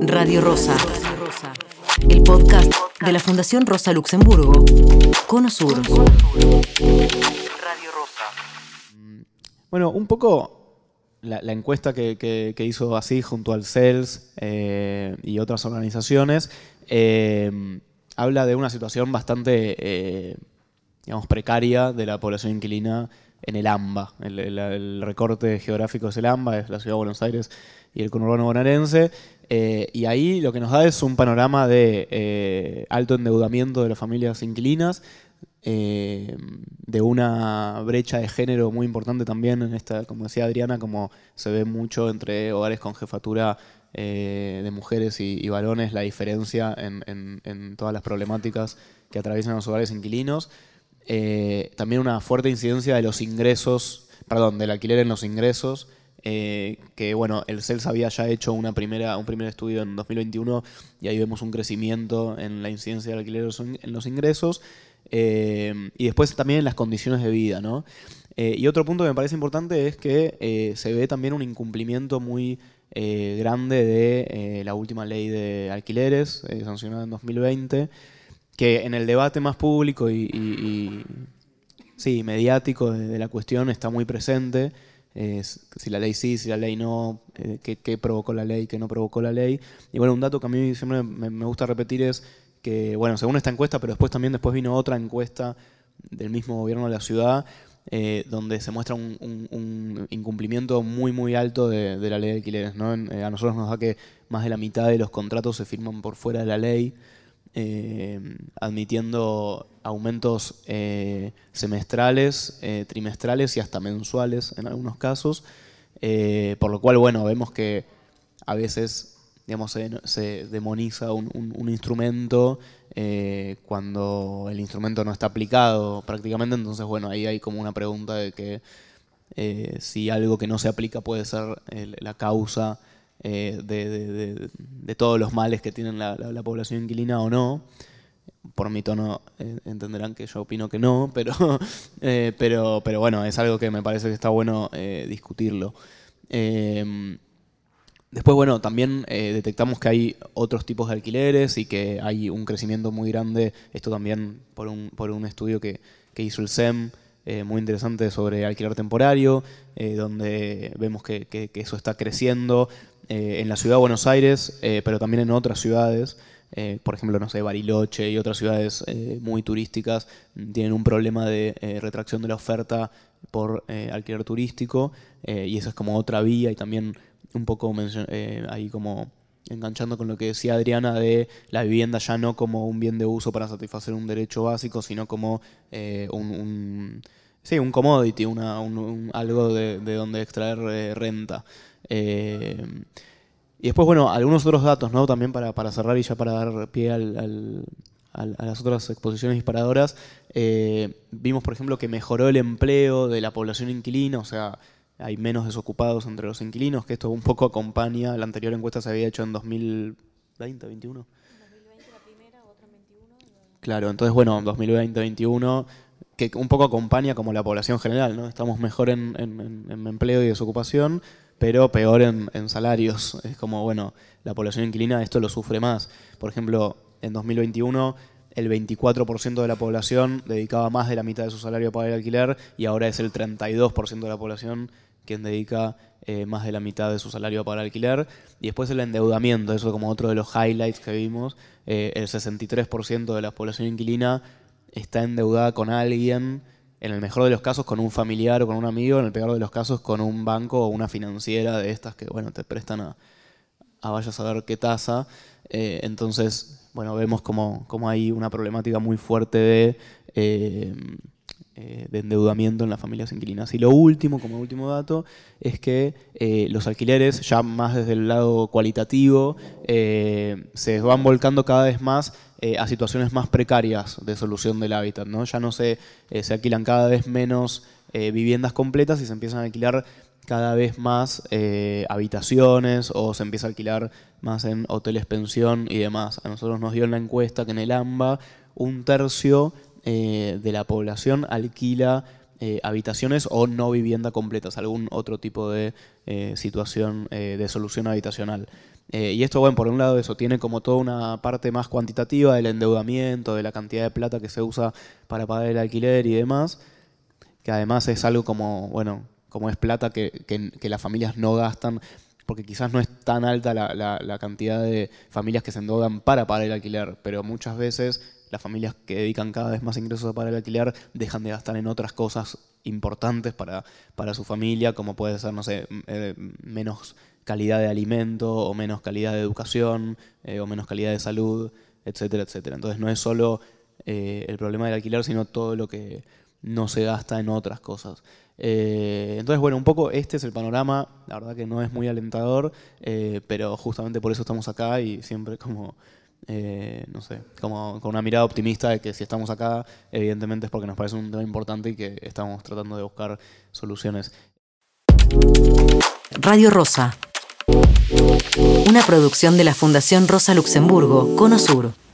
Radio Rosa. El podcast de la Fundación Rosa Luxemburgo. Cono Sur. Radio Rosa. Bueno, un poco la, encuesta que, hizo así junto al CELS eh, y otras organizaciones eh, habla de una situación bastante, eh, digamos, precaria de la población inquilina en el AMBA. El, recorte geográfico es el AMBA, es la ciudad de Buenos Aires y el conurbano bonaerense. Eh, y ahí lo que nos da es un panorama de eh, alto endeudamiento de las familias inquilinas, eh, de una brecha de género muy importante también en esta, como decía Adriana, como se ve mucho entre hogares con jefatura de mujeres y, varones, la diferencia en, en, todas las problemáticas que atraviesan los hogares inquilinos. también una fuerte incidencia de los ingresos, perdón, del alquiler en los ingresos. Eh, que bueno, el CELS había ya hecho una primera, un primer estudio en 2021 y ahí vemos un crecimiento en la incidencia del alquiler en los ingresos eh, y después también en las condiciones de vida. ¿no? Eh, y otro punto que me parece importante es que se ve también un incumplimiento muy grande de la última ley de alquileres, sancionada en 2020, que en el debate más público y, sí, mediático de la cuestión está muy presente si la ley sí, si la ley no, eh, qué, provocó la ley, qué no provocó la ley. Y bueno, un dato que a mí siempre me, gusta repetir es que, bueno, según esta encuesta, pero después también después vino otra encuesta del mismo gobierno de la ciudad, eh, donde se muestra un, incumplimiento muy, muy alto de, la ley de alquileres. ¿no? Eh, a nosotros nos da que más de la mitad de los contratos se firman por fuera de la ley. Eh, admitiendo aumentos eh, semestrales, eh, trimestrales y hasta mensuales en algunos casos, por lo cual, bueno, vemos que a veces se, demoniza un, instrumento cuando el instrumento no está aplicado prácticamente, entonces, bueno, ahí hay como una pregunta de que si algo que no se aplica puede ser la causa eh, de, todos los males que tiene la, población inquilina o no. Por mi tono eh, entenderán que yo opino que no, pero, eh, pero, pero bueno, es algo que me parece que está bueno discutirlo. Em, después, bueno, también detectamos que hay otros tipos de alquileres y que hay un crecimiento muy grande, esto también por un, por un estudio que, hizo el SEM, muy interesante sobre alquiler temporario, donde vemos que, que, eso está creciendo eh, en la ciudad de Buenos Aires, eh, pero también en otras ciudades. Eh, por ejemplo, no sé, Bariloche y otras ciudades muy turísticas tienen un problema de retracción de la oferta por alquiler turístico y esa es como otra vía y también un poco ahí como enganchando con lo que decía Adriana de la vivienda ya no como un bien de uso para satisfacer un derecho básico, sino como un, sí, un commodity, una, algo de, de, donde extraer renta. Eh, y después, bueno, algunos otros datos, ¿no? También para, para cerrar y ya para dar pie al, a las otras exposiciones disparadoras. Eh, vimos, por ejemplo, que mejoró el empleo de la población inquilina, o sea, hay menos desocupados entre los inquilinos, que esto un poco acompaña, la anterior encuesta se había hecho en 2020, 2021. 2020 la primera, otra en 21. Claro, entonces bueno, 2020, 2021, que un poco acompaña como la población general, ¿no? Estamos mejor en, empleo y desocupación, pero peor en, salarios. Es como, bueno, la población inquilina esto lo sufre más. Por ejemplo, en 2021 el 24% de la población dedicaba más de la mitad de su salario a pagar el alquiler y ahora es el 32% de la población quien dedica eh, más de la mitad de su salario a pagar alquiler. Y después el endeudamiento, eso como otro de los highlights que vimos, eh, el 63% de la población inquilina está endeudada con alguien en el mejor de los casos con un familiar o con un amigo, en el peor de los casos con un banco o una financiera de estas que, bueno, te prestan a, a vaya a saber qué tasa. Eh, entonces, bueno, vemos como, como, hay una problemática muy fuerte de, eh, eh, de endeudamiento en las familias inquilinas. Y lo último, como último dato, es que los alquileres, ya más desde el lado cualitativo, se van volcando cada vez más eh, a situaciones más precarias de solución del hábitat. ¿no? Ya no se, eh, se alquilan cada vez menos eh, viviendas completas y se empiezan a alquilar cada vez más habitaciones o se empieza a alquilar más en hoteles pensión y demás. A nosotros nos dio en la encuesta que en el AMBA un tercio de la población alquila habitaciones o no vivienda completas, algún otro tipo de situación de solución habitacional. Eh, y esto, bueno, por un lado eso tiene como toda una parte más cuantitativa del endeudamiento, de la cantidad de plata que se usa para pagar el alquiler y demás, que además es algo como, bueno, como es plata que, las familias no gastan, porque quizás no es tan alta la, cantidad de familias que se endeudan para pagar el alquiler, pero muchas veces las familias que dedican cada vez más ingresos a pagar el alquiler dejan de gastar en otras cosas importantes para, para su familia, como puede ser, no sé, eh, menos calidad de alimento o menos calidad de educación eh, o menos calidad de salud, etcétera, etcétera. Entonces no es solo eh, el problema del alquiler, sino todo lo que no se gasta en otras cosas. Eh, entonces, bueno, un poco este es el panorama, la verdad que no es muy alentador, eh, pero justamente por eso estamos acá y siempre como, eh, no sé, como con una mirada optimista de que si estamos acá, evidentemente es porque nos parece un tema importante y que estamos tratando de buscar soluciones. Radio Rosa, una producción de la Fundación Rosa Luxemburgo, Cono Sur.